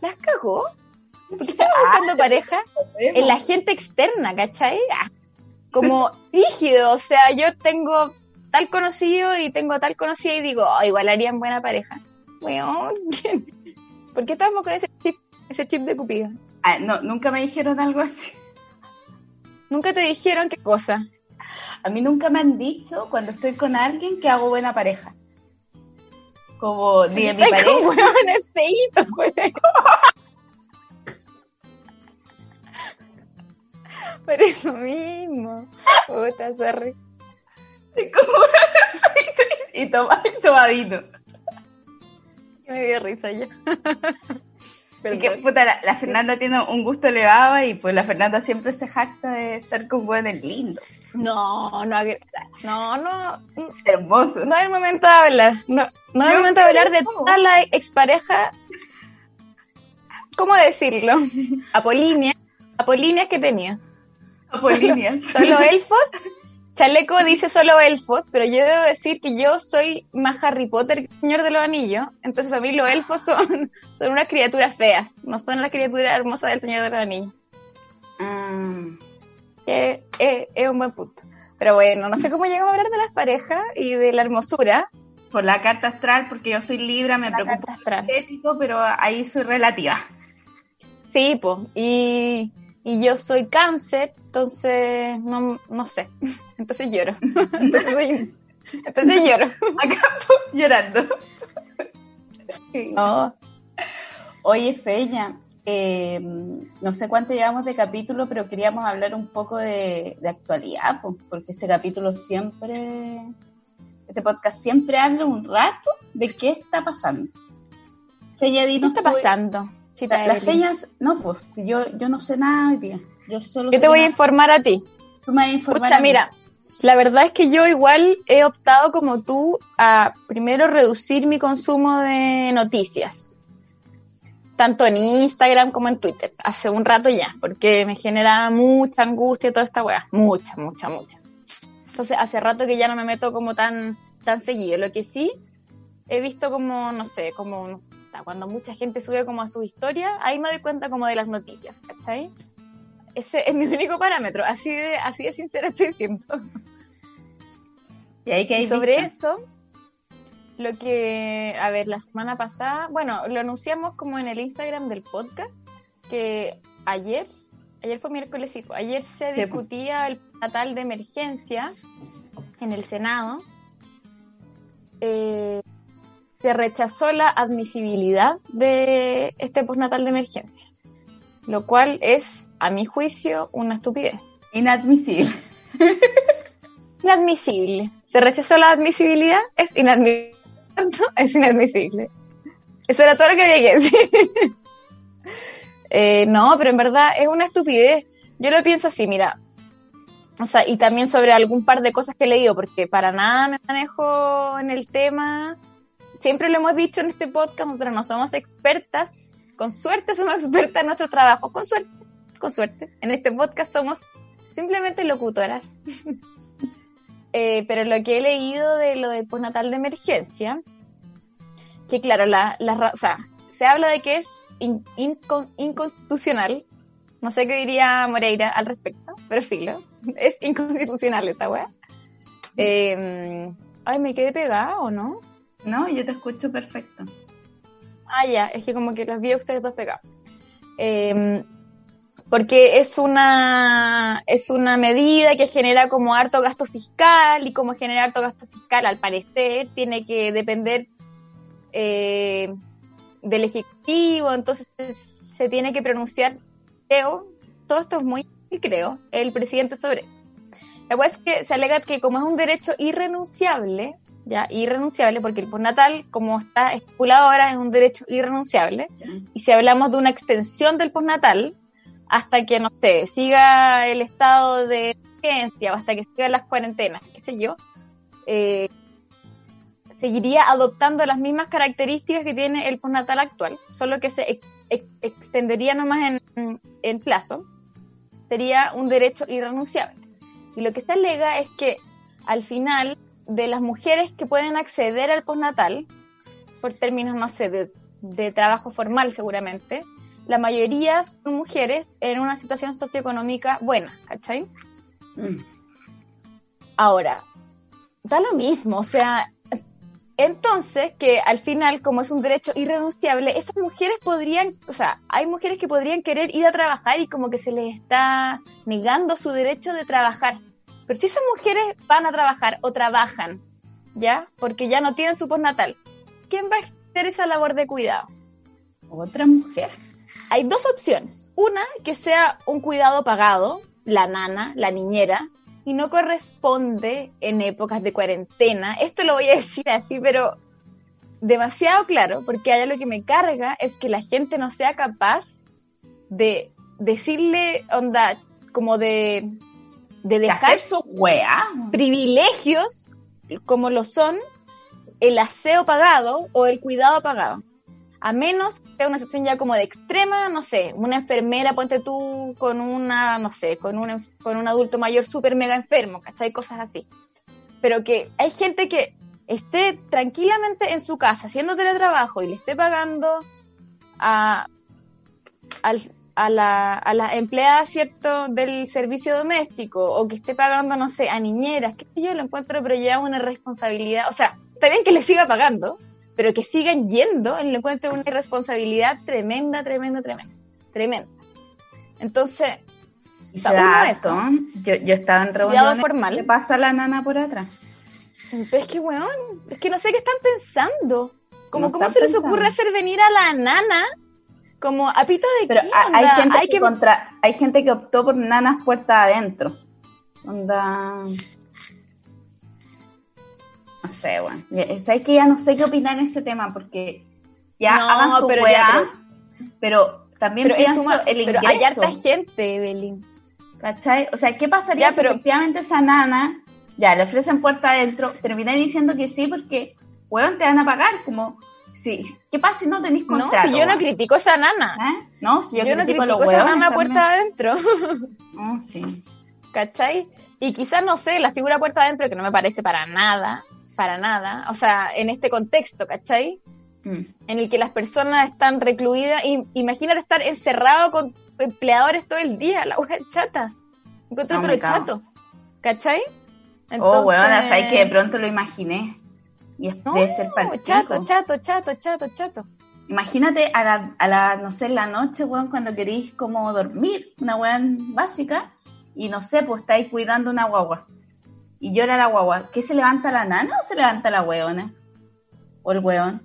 B: ¿Las cagó? [LAUGHS] ¿Por qué estamos buscando pareja? en la gente externa, ¿cachai? Ah, Como rígido, o sea, yo tengo tal conocido y tengo tal conocida y digo, oh, igual harían buena pareja. Weón, [LAUGHS] ¿por qué estamos con ese chip, ese chip de Cupido?
A: Ah, no, nunca me dijeron algo así.
B: Nunca te dijeron qué cosa.
A: A mí nunca me han dicho cuando estoy con alguien que hago buena pareja. Como ni de mi pareja.
B: como weón, es feíto. Por eso mismo. Puta, sorry.
A: como- y.
B: Me dio risa ya.
A: Es que, puta, la, la Fernanda tiene un gusto elevado y pues la Fernanda siempre se jacta de estar con buenos lindos,
B: No, no, no, no,
A: hermosos.
B: no el momento de hablar. No, no
A: No,
B: momento de hablar de toda la expareja. ¿Cómo decirlo? [LAUGHS] Apolínea. Apolínea que tenía.
A: Apolíneas. [LAUGHS]
B: Solo elfos. Chaleco dice solo elfos, pero yo debo decir que yo soy más Harry Potter que el Señor de los Anillos. Entonces, para mí, los elfos [LAUGHS] son, son unas criaturas feas, no son las criaturas hermosas del Señor de los Anillos.
A: Mm,
B: Que es, es un buen punto. Pero bueno, no sé cómo llegamos a hablar de las parejas y de la hermosura.
A: por la carta astral, porque yo soy Libra, me
B: La
A: preocupa
B: carta astral.
A: el ético, pero ahí soy relativa.
B: Sí, pues. Y, y yo soy cáncer, entonces no, no sé. [LAUGHS] Entonces lloro. Entonces, soy- entonces lloro. [LAUGHS]
A: Acá llorando.
B: No.
A: Oye, Feña, eh, no sé cuánto llevamos de capítulo, pero queríamos hablar un poco de, de actualidad, po, porque este capítulo siempre, este podcast siempre habla un rato de qué está pasando. Feña,
B: ¿Qué está
A: tú-
B: pasando? Chita
A: las feñas, no, pues, yo, yo no sé nada hoy día. Yo solo
B: Yo te voy a informar a ti.
A: tú me vas a informar.
B: Escucha,
A: a mí.
B: mira, la verdad es que yo igual he optado como tú a primero reducir mi consumo de noticias. Tanto en Instagram como en Twitter. Hace un rato ya, porque me genera mucha angustia toda esta weá. Mucha, mucha, mucha. Entonces hace rato que ya no me meto como tan, tan seguido. Lo que sí he visto como, no sé, como cuando mucha gente sube como a su historia, ahí me doy cuenta como de las noticias, ¿cachai? Ese es mi único parámetro, así de, así de sincera estoy siendo.
A: Y ahí que
B: Y sobre
A: visto.
B: eso, lo que, a ver, la semana pasada, bueno, lo anunciamos como en el Instagram del podcast, que ayer, ayer fue miércoles, pues, ayer se
A: pues.
B: discutía el natal de emergencia en el Senado. Eh, se rechazó la admisibilidad de este postnatal de emergencia, lo cual es, a mi juicio, una estupidez.
A: Inadmisible. [LAUGHS]
B: Inadmisible. Se rechazó la admisibilidad, es inadmisible. [LAUGHS] Es inadmisible. Eso era todo lo que había que decir. [LAUGHS] Eh, no, pero en verdad es una estupidez. Yo lo pienso así, mira. O sea, y también sobre algún par de cosas que he leído, porque para nada me manejo en el tema. Siempre lo hemos dicho en este podcast, nosotros no somos expertas. Con suerte somos [LAUGHS] expertas en nuestro trabajo. Con suerte, con suerte. En este podcast somos simplemente locutoras. [LAUGHS] Eh, pero lo que he leído de lo del postnatal de emergencia, que claro, la, la o sea, se habla de que es in- incon- inconstitucional. No sé qué diría Moreira al respecto, pero filo, [LAUGHS] es inconstitucional esta weá. Eh, ay, me quedé pegada o no?
A: No, yo te escucho perfecto.
B: Ah, ya, es que como que los vi a ustedes dos pegados. Eh, porque es una, es una medida que genera como harto gasto fiscal y como genera harto gasto fiscal, al parecer, tiene que depender eh, del Ejecutivo, entonces se tiene que pronunciar, creo, todo esto es muy, creo, el presidente sobre eso. La verdad es que se alega que como es un derecho irrenunciable, ya, irrenunciable, porque el postnatal, como está estipulado ahora, es un derecho irrenunciable, y si hablamos de una extensión del postnatal, hasta que, no sé, siga el estado de emergencia o hasta que sigan las cuarentenas, qué sé yo, eh, seguiría adoptando las mismas características que tiene el postnatal actual, solo que se ex- ex- extendería nomás en, en plazo, sería un derecho irrenunciable. Y lo que se alega es que al final de las mujeres que pueden acceder al postnatal, por términos, no sé, de, de trabajo formal seguramente, la mayoría son mujeres en una situación socioeconómica buena, ¿cachai?
A: Mm.
B: Ahora, da lo mismo, o sea, entonces que al final, como es un derecho irrenunciable, esas mujeres podrían, o sea, hay mujeres que podrían querer ir a trabajar y como que se les está negando su derecho de trabajar. Pero si esas mujeres van a trabajar o trabajan, ¿ya? Porque ya no tienen su postnatal, ¿quién va a hacer esa labor de cuidado?
A: Otra mujer.
B: hay dos opciones. Una, que sea un cuidado pagado, la nana, la niñera, y no corresponde en épocas de cuarentena. Esto lo voy a [LAUGHS] decir así, pero demasiado claro, porque hay algo que me carga, es que la gente no sea capaz de decirle, onda, como de, de dejar
A: Dejar su weá.
B: privilegios como lo son el aseo pagado o el cuidado pagado. A menos que sea una situación ya como de extrema, no sé, una enfermera, ponte tú con una, no sé, con un, con un adulto mayor súper mega enfermo, ¿cachai? Cosas así. Pero que hay gente que esté tranquilamente en su casa haciendo teletrabajo y le esté pagando a, al, a la, a la empleada, ¿cierto?, del servicio doméstico, o que esté pagando, no sé, a niñeras, que yo lo encuentro, pero ya una responsabilidad, o sea, está bien que le siga pagando, pero que sigan yendo, lo encuentro una irresponsabilidad tremenda, tremenda, tremenda, tremenda. Entonces,
A: harto. Yo, yo estaba en reunión.
B: formal.
A: Le pasa la nana por atrás.
B: pero es que, weón, es que no sé qué están pensando. Como,
A: No
B: ¿Cómo se les ocurre hacer venir a la nana como a pito de
A: Pero
B: qué
A: ha- hay
B: onda?
A: gente,
B: Hay
A: que
B: que
A: contra, hay gente que optó por nanas puerta adentro. Onda. No sé, bueno. Sabes que ya no sé qué opinar en ese tema porque ya
B: No,
A: hagan su
B: pero
A: weá,
B: ya,
A: pero, también
B: pero,
A: pienso
B: suma-
A: el
B: pero
A: ingreso.
B: hay harta gente, Evelyn.
A: ¿Cachai? O sea, ¿qué pasaría
B: Ya,
A: si
B: pero-
A: efectivamente esa nana ya le ofrecen puerta adentro? Terminé diciendo que sí porque, weón, te van a pagar. Como, sí. ¿Qué pasa si no tenés
B: No,
A: contrato?
B: si yo no critico esa nana.
A: ¿Eh? No, si yo,
B: Yo, no
A: critico a
B: critico esa nana
A: también.
B: puerta adentro.
A: No, [LAUGHS] sí.
B: ¿Cachai? Y quizás, no sé, la figura puerta adentro, que no me parece para nada, para nada, o sea, en este contexto, ¿cachai?
A: Mm.
B: En el que las personas están recluidas, y imagínate estar encerrado con empleadores todo el día, la es chata. Encuentro
A: No,
B: pero chato, ¿cachai?
A: Oh, weón, o sea, que de pronto lo imaginé. Y es,
B: No,
A: debe ser
B: chato, chato, chato, chato, chato.
A: Imagínate a la, a la, no sé, en la noche, weón, cuando queréis como dormir, una weón básica, y no sé, pues estáis cuidando una guagua. Y llora la guagua. ¿Qué se levanta la nana o se levanta la weona? O el weón.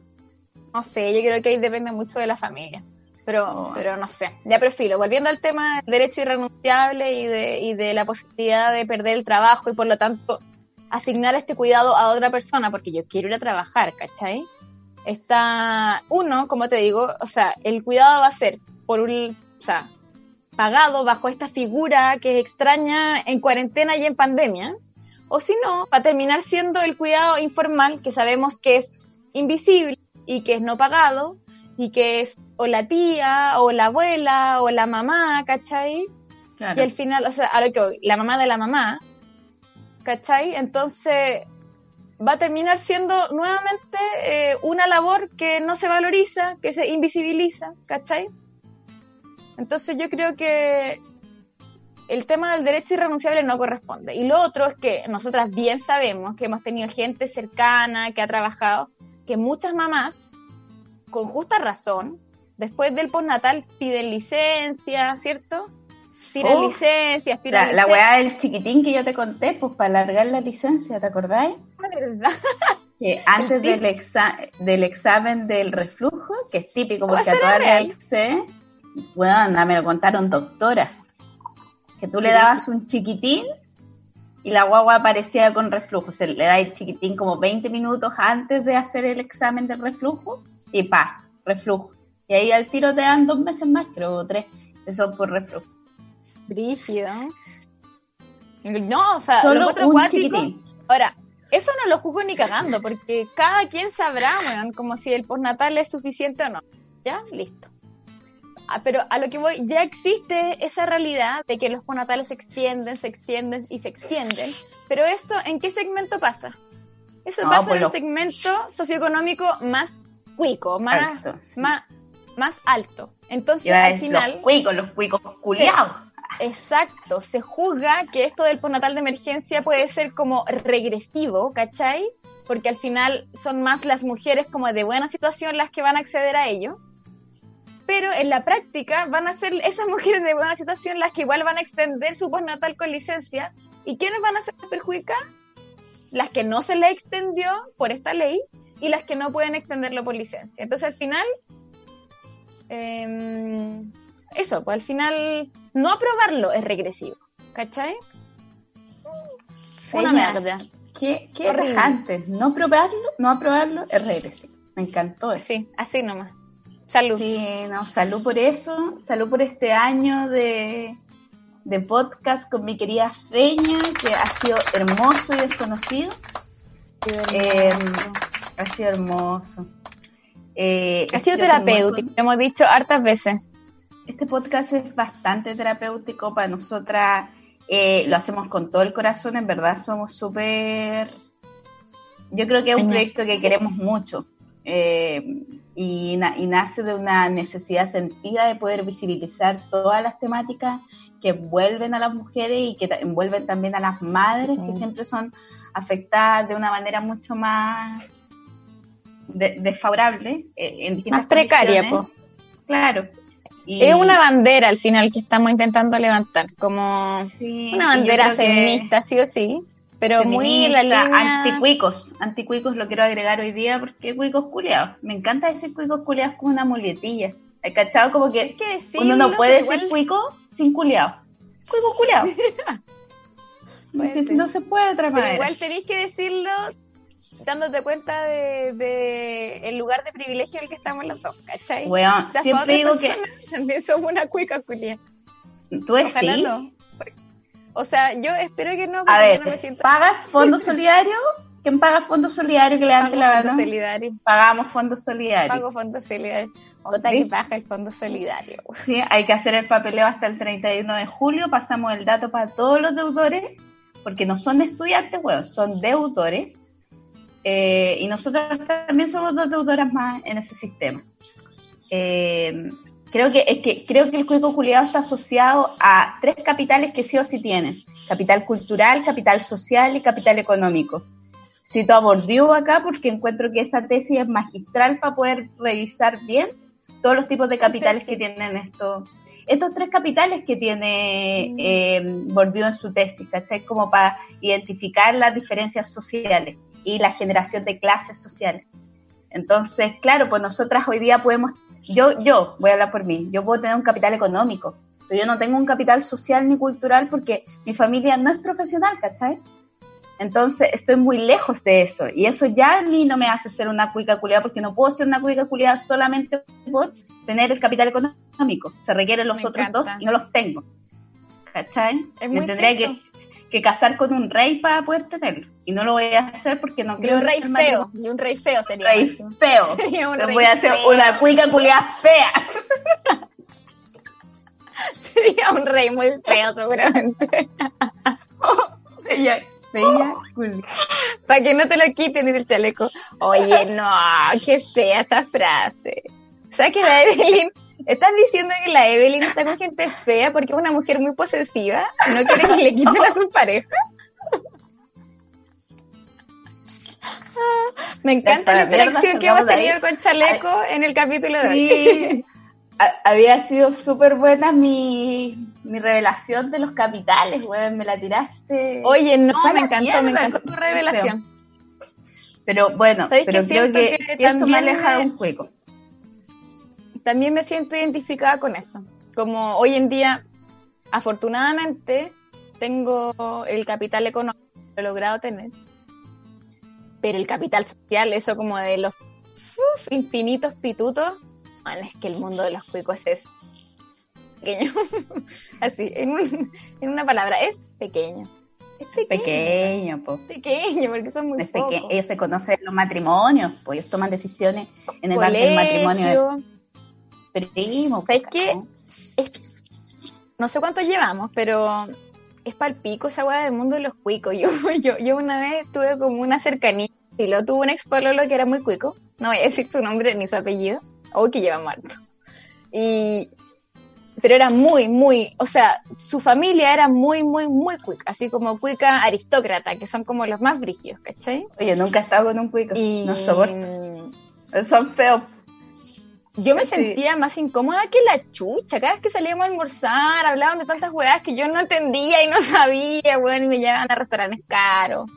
B: No sé, yo creo que ahí depende mucho de la familia. Pero,
A: Oh.
B: pero no sé. Ya prefiero, volviendo al tema del derecho irrenunciable y de, y de la posibilidad de perder el trabajo y por lo tanto asignar este cuidado a otra persona, porque yo quiero ir a trabajar, ¿cachai? Está, uno, como te digo, o sea, el cuidado va a ser por un, o sea, pagado bajo esta figura que es extraña en cuarentena y en pandemia, o si no, va a terminar siendo el cuidado informal que sabemos que es invisible y que es no pagado y que es o la tía o la abuela o la mamá, ¿cachai?
A: Claro.
B: Y al final, o sea, a lo que voy, la mamá de la mamá, ¿cachai? Entonces va a terminar siendo nuevamente eh, una labor que no se valoriza, que se invisibiliza, ¿cachai? Entonces yo creo que el tema del derecho irrenunciable no corresponde. Y lo otro es que nosotras bien sabemos que hemos tenido gente cercana que ha trabajado, que muchas mamás, con justa razón, después del postnatal piden licencia, ¿cierto? Piden
A: Oh,
B: licencias, piden
A: La, weá del chiquitín que yo te conté, pues para alargar la licencia, ¿te acordáis?
B: ¿verdad?
A: Que [LAUGHS] antes del, exa- del examen del reflujo, que es típico
B: ¿Cómo
A: porque a todas las hice, bueno, me lo contaron doctoras, que tú le dabas un chiquitín y la guagua aparecía con reflujo. Se le da el chiquitín como 20 minutos antes de hacer el examen del reflujo y pa, reflujo. Y ahí al tiro te dan dos meses más, creo, o tres, eso por reflujo.
B: Brígido. No, o sea, lo
A: Solo
B: encuentro
A: un
B: cuático.
A: chiquitín.
B: Ahora, eso no lo juzgo ni cagando, porque cada quien sabrá, weón, como si el postnatal es suficiente o no. ¿Ya? Listo. Ah, pero a lo que voy, ya existe esa realidad de que los postnatales se extienden, se extienden y se extienden. Pero eso, ¿en qué segmento pasa? Eso
A: No,
B: pasa
A: pues
B: en
A: lo-
B: el segmento socioeconómico más cuico, más,
A: Alto.
B: más, más alto. Entonces, al final...
A: los cuicos, los cuicos culiados.
B: Exacto, se juzga que esto del postnatal de emergencia puede ser como regresivo, ¿cachai? Porque al final son más las mujeres como de buena situación las que van a acceder a ello. Pero en la práctica van a ser esas [LAUGHS] mujeres de buena situación las que igual van a extender su postnatal con licencia. ¿Y quiénes van a ser perjudicadas? Las que no se le extendió por esta ley y las que no pueden extenderlo por licencia. Entonces al final em, eso, pues al final no aprobarlo es regresivo, ¿cachai? Una mierda.
A: Qué. No probarlo, no aprobarlo es regresivo. Me encantó eso.
B: Sí, así nomás. Salud.
A: Sí, no, salud por eso, salud por este año de, de podcast con mi querida Feña, que ha sido hermoso y desconocido. Eh, ha sido hermoso. Eh,
B: Ha sido terapéutico, lo hemos dicho hartas veces.
A: Este podcast es bastante terapéutico para nosotras. eh, lo hacemos con todo el corazón, en verdad somos súper... Yo creo que es un proyecto que queremos mucho eh, y, na- y nace de una necesidad sentida de poder visibilizar todas las temáticas que envuelven a las mujeres y que envuelven también a las madres que siempre son afectadas de una manera mucho más de- desfavorable eh, en distintas
B: Más precaria,
A: condiciones. Claro. Y-
B: Es una bandera al final que estamos intentando levantar, como
A: Sí,
B: una bandera feminista, sí o sí, pero muy en la línea...
A: Anticuicos, anticuicos lo quiero agregar hoy día porque cuicos culiados. Me encanta decir cuicos culiados como una muletilla. ¿Hay cachado? Como que
B: que decirlo,
A: uno no puede
B: pero
A: decir
B: igual-
A: cuico sin culiado. Cuico [LAUGHS] [LAUGHS]
B: ser.
A: no se puede de otra
B: Pero
A: manera.
B: igual tenéis que decirlo dándote cuenta de, de el lugar de privilegio en el que estamos los dos, ¿cachai?
A: Weón,
B: O sea,
A: siempre digo que [LAUGHS]
B: También somos una cuica culia.
A: tú eres
B: Ojalá
A: sí.
B: no. O sea, yo espero que no,
A: A
B: porque
A: ver,
B: yo no me siento
A: ¿pagas [LAUGHS] fondo solidario? ¿Quién paga fondo solidario que levante
B: pago
A: la mano?
B: solidario.
A: Pagamos fondo solidario.
B: Pago fondo solidario. Otra que baja el fondo solidario. [LAUGHS]
A: Sí, hay que hacer el papeleo hasta el 31 de julio. Pasamos el dato para todos los deudores, porque no son estudiantes, bueno, son deudores. Eh, y nosotros también somos dos deudoras más en ese sistema. Eh, creo que es que creo que el cuico culiado está asociado a tres capitales que sí o sí tienen: capital cultural, capital social y capital económico. Cito a Bourdieu acá porque encuentro que esa tesis es magistral para poder revisar bien todos los tipos de capitales que tienen estos estos tres capitales que tiene eh, Bourdieu en su tesis, ¿cachai? Como para identificar las diferencias sociales y la generación de clases sociales. Entonces, claro, pues nosotras hoy día podemos, yo, yo, voy a hablar por mí, yo puedo tener un capital económico, pero yo no tengo un capital social ni cultural porque mi familia no es profesional, ¿cachai? Entonces estoy muy lejos de eso y eso ya a mí no me hace ser una cuica culiada porque no puedo ser una cuica culiada solamente por tener el capital económico. Se requieren los
B: Me
A: otros
B: encanta.
A: dos y no los tengo. ¿Cachai?
B: Es muy
A: tendría que, que casar con un rey para poder tenerlo y no lo voy a hacer porque no quiero
B: un rey feo. Y un rey feo sería.
A: rey
B: máximo.
A: feo. [LAUGHS]
B: Sería un
A: Entonces
B: rey
A: voy a hacer
B: feo.
A: una cuica culiada fea. [LAUGHS]
B: Sería un rey muy feo, seguramente. [LAUGHS]
A: Bella, bella culiada.
B: Para que no te lo quiten, dice el chaleco. Oye, no, qué fea esa frase. O sea que la Evelyn, estás diciendo que la Evelyn está con gente fea porque es una mujer muy posesiva no quiere que le quiten a su pareja. Me encanta la interacción que hemos tenido con Chaleco en el capítulo de hoy.
A: Sí. Había sido súper buena mi, mi revelación de los capitales, weón. Me la tiraste.
B: Oye, no, me encantó, me encantó tu revelación.
A: Pero bueno,
B: ¿Sabes
A: pero
B: qué?
A: creo
B: Siento
A: que,
B: que
A: que eso me aleja de un juego.
B: También me siento identificada con eso. Como hoy en día, afortunadamente, tengo el capital económico, lo he logrado tener, pero el capital social, eso como de los uf, infinitos pitutos, man, es que el mundo de los cuicos es pequeño. [LAUGHS] Así, en, un- en una palabra, es pequeño. Es pequeño.
A: Pequeño, pues.
B: Pequeño, porque son muy
A: Es peque-
B: pocos.
A: Ellos se conocen en los matrimonios, pues ellos toman decisiones en el marco del matrimonio. Primo.
B: ¿Sabes qué? es- no sé cuántos llevamos, pero es palpico esa weá del mundo de los cuicos. [LAUGHS] Yo, yo, yo una vez tuve como una cercanía y lo tuve un ex pololo que era muy cuico. No voy a decir su nombre ni su apellido. O que lleva muerto. Y pero era muy, muy, o sea, su familia era muy, muy, muy cuica, así como cuica aristócrata, que son como los más brígidos, ¿cachai?
A: Oye, nunca he estado con un cuico.
B: Y
A: No soporto. Son feos.
B: Yo me
A: Sí.
B: sentía más incómoda que la chucha. Cada vez que salíamos a almorzar, hablaban de tantas weas que yo no entendía y no [LAUGHS] sabía, weón, y me llevaban a restaurantes caros.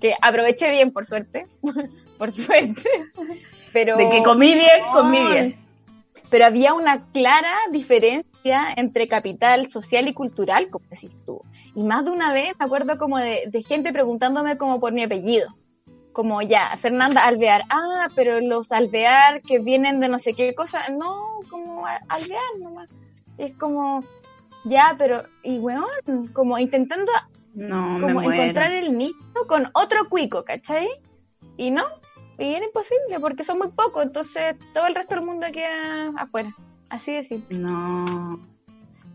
B: Que aproveché bien, por suerte. [LAUGHS] por suerte. Pero,
A: De que comí bien, comí bien.
B: pero había una clara diferencia entre capital social y cultural, como decís tú. Y más de una vez me acuerdo como de, de gente preguntándome como por mi apellido. Como ya, Fernanda Alvear. Ah, pero los Alvear que vienen de no sé qué cosa. No, como Alvear nomás. Y es como, ya, pero, y weón, como intentando
A: No,
B: como encontrar el nicho con otro cuico, ¿cachai? Y no, y era imposible porque son muy pocos, entonces todo el resto del mundo queda afuera. Así de simple.
A: No.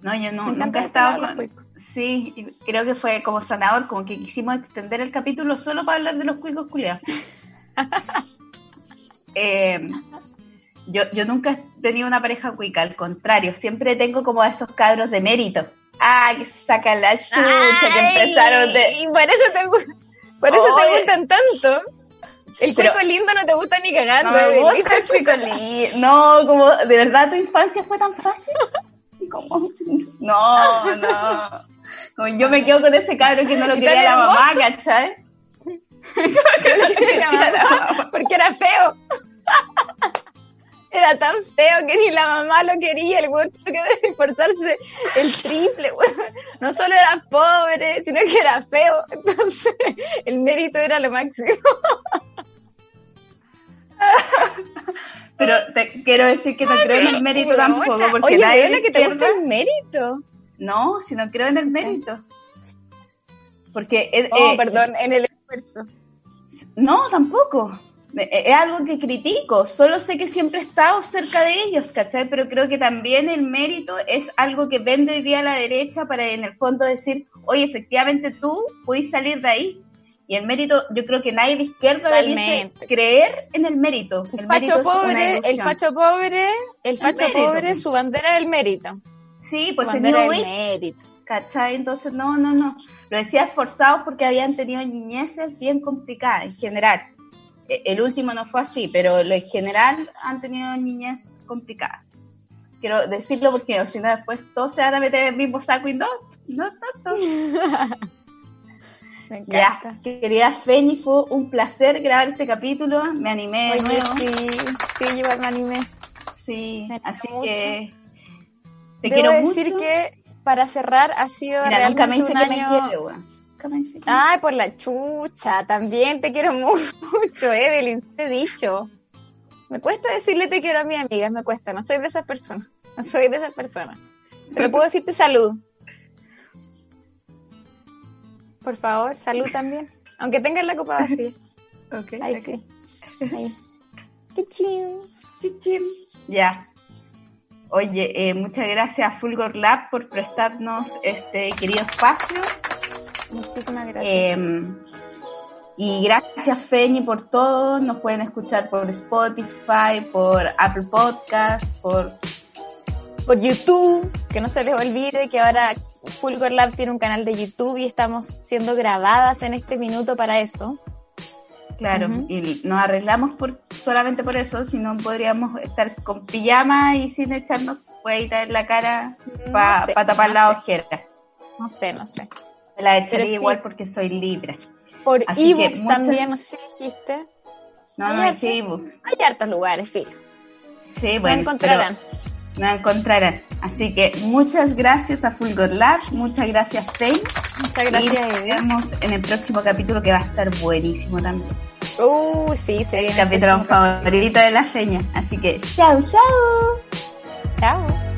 A: No, yo no, nunca he estado con... Sí, creo que fue como sanador, como que quisimos extender el capítulo solo para hablar de los cuicos culiados. [LAUGHS] Eh, yo, yo nunca he tenido una pareja cuica, al contrario, siempre tengo como a esos cabros de mérito. Ah, que sacan la chucha, que empezaron de...
B: Y por eso te, por eso te gustan tanto. El cuico lindo no te gusta ni
A: No
B: cagando.
A: me gusta el cuico li- No, como, ¿de verdad tu infancia fue tan fácil? [LAUGHS] Como, no, no. Como yo me quedo con ese cabro que no lo [LAUGHS]
B: ¿Y [LAUGHS] [LAUGHS]
A: quería la mamá? ¿cachai?
B: La mamá, porque era feo. Era tan feo que ni la mamá lo quería, el weón tuvo que esforzarse el triple, weón. No solo era pobre, sino que era feo. Entonces, el mérito era lo máximo.
A: Pero te quiero decir que no creo en el mérito tampoco, porque
B: Oye,
A: nadie
B: que te gusta el mérito.
A: No, si no creo en el mérito. Porque eh,
B: Oh,
A: eh,
B: perdón, en el esfuerzo.
A: no, tampoco. Eh, Es algo que critico, solo sé que siempre he estado cerca de ellos, ¿cachai? Pero creo que también el mérito es algo que vende hoy día a la derecha para en el fondo decir, oye, efectivamente tú pudiste salir de ahí. Y el mérito, yo creo que nadie de izquierda
B: Totalmente.
A: creer en el mérito.
B: El
A: El mérito
B: facho
A: una
B: pobre, el facho pobre, el facho
A: mérito,
B: pobre, su bandera es el mérito.
A: Sí, pues
B: bandera
A: New Rich. ¿cachai? Entonces, no, no, no. Lo decía esforzados porque habían tenido niñeces bien complicadas en general. E- El último no fue así, pero en general han tenido niñez complicadas. Quiero decirlo porque o si no después todos se van a meter en el mismo saco y no, no tanto. [LAUGHS]
B: Me
A: Ya, querida Feñi, fue un placer grabar este capítulo. Me animé
B: Oye, sí, sí, yo me animé.
A: Sí,
B: Me
A: así
B: animó
A: que te
B: Debo
A: quiero
B: decir
A: mucho.
B: que para cerrar ha sido
A: Mira, nunca me
B: realmente
A: dice
B: un
A: que me
B: año.
A: quiere, me
B: Ay, por la chucha, también te quiero [LAUGHS] mucho, Evelyn, te he dicho. Me cuesta decirle te quiero a mi amiga, me cuesta, no soy de esas personas, no soy de esas personas. Pero puedo decirte salud. Por favor, salud también. Aunque tengas la copa vacía. [LAUGHS]
A: Ok,
B: Ahí
A: ok.
B: sí. Ahí. Qué chido.
A: Chichim. Ya. Oye, eh, muchas gracias a Fulgor Lab por prestarnos este querido espacio.
B: Muchísimas gracias.
A: Eh, y gracias Feñi por todo. Nos pueden escuchar por Spotify, por Apple Podcast, por...
B: por YouTube, que no se les olvide que ahora Fulgor Lab tiene un canal de YouTube y estamos siendo grabadas en este minuto para eso.
A: Claro, y nos arreglamos por solamente por eso, si no podríamos estar con pijama y sin echarnos hueita en la cara para
B: No sé,
A: tapar
B: no
A: la
B: sé.
A: ojera.
B: No sé, no sé.
A: Me la echaría
B: sí.
A: igual porque soy libre.
B: Por ebooks
A: muchas-
B: también, no sé dijiste.
A: No, no es
B: hartos.
A: ebook.
B: Hay hartos lugares, sí.
A: Sí, bueno,
B: encontrarán.
A: pero nos encontrarán. Así que muchas gracias a Fulgor Lab, muchas gracias Faye.
B: Muchas
A: y
B: gracias,
A: nos
B: Evelyn.
A: vemos en el próximo capítulo que va a estar buenísimo también.
B: Uh, sí, viene
A: El capítulo favorito de la feña. Así que chao, chao.
B: Chao.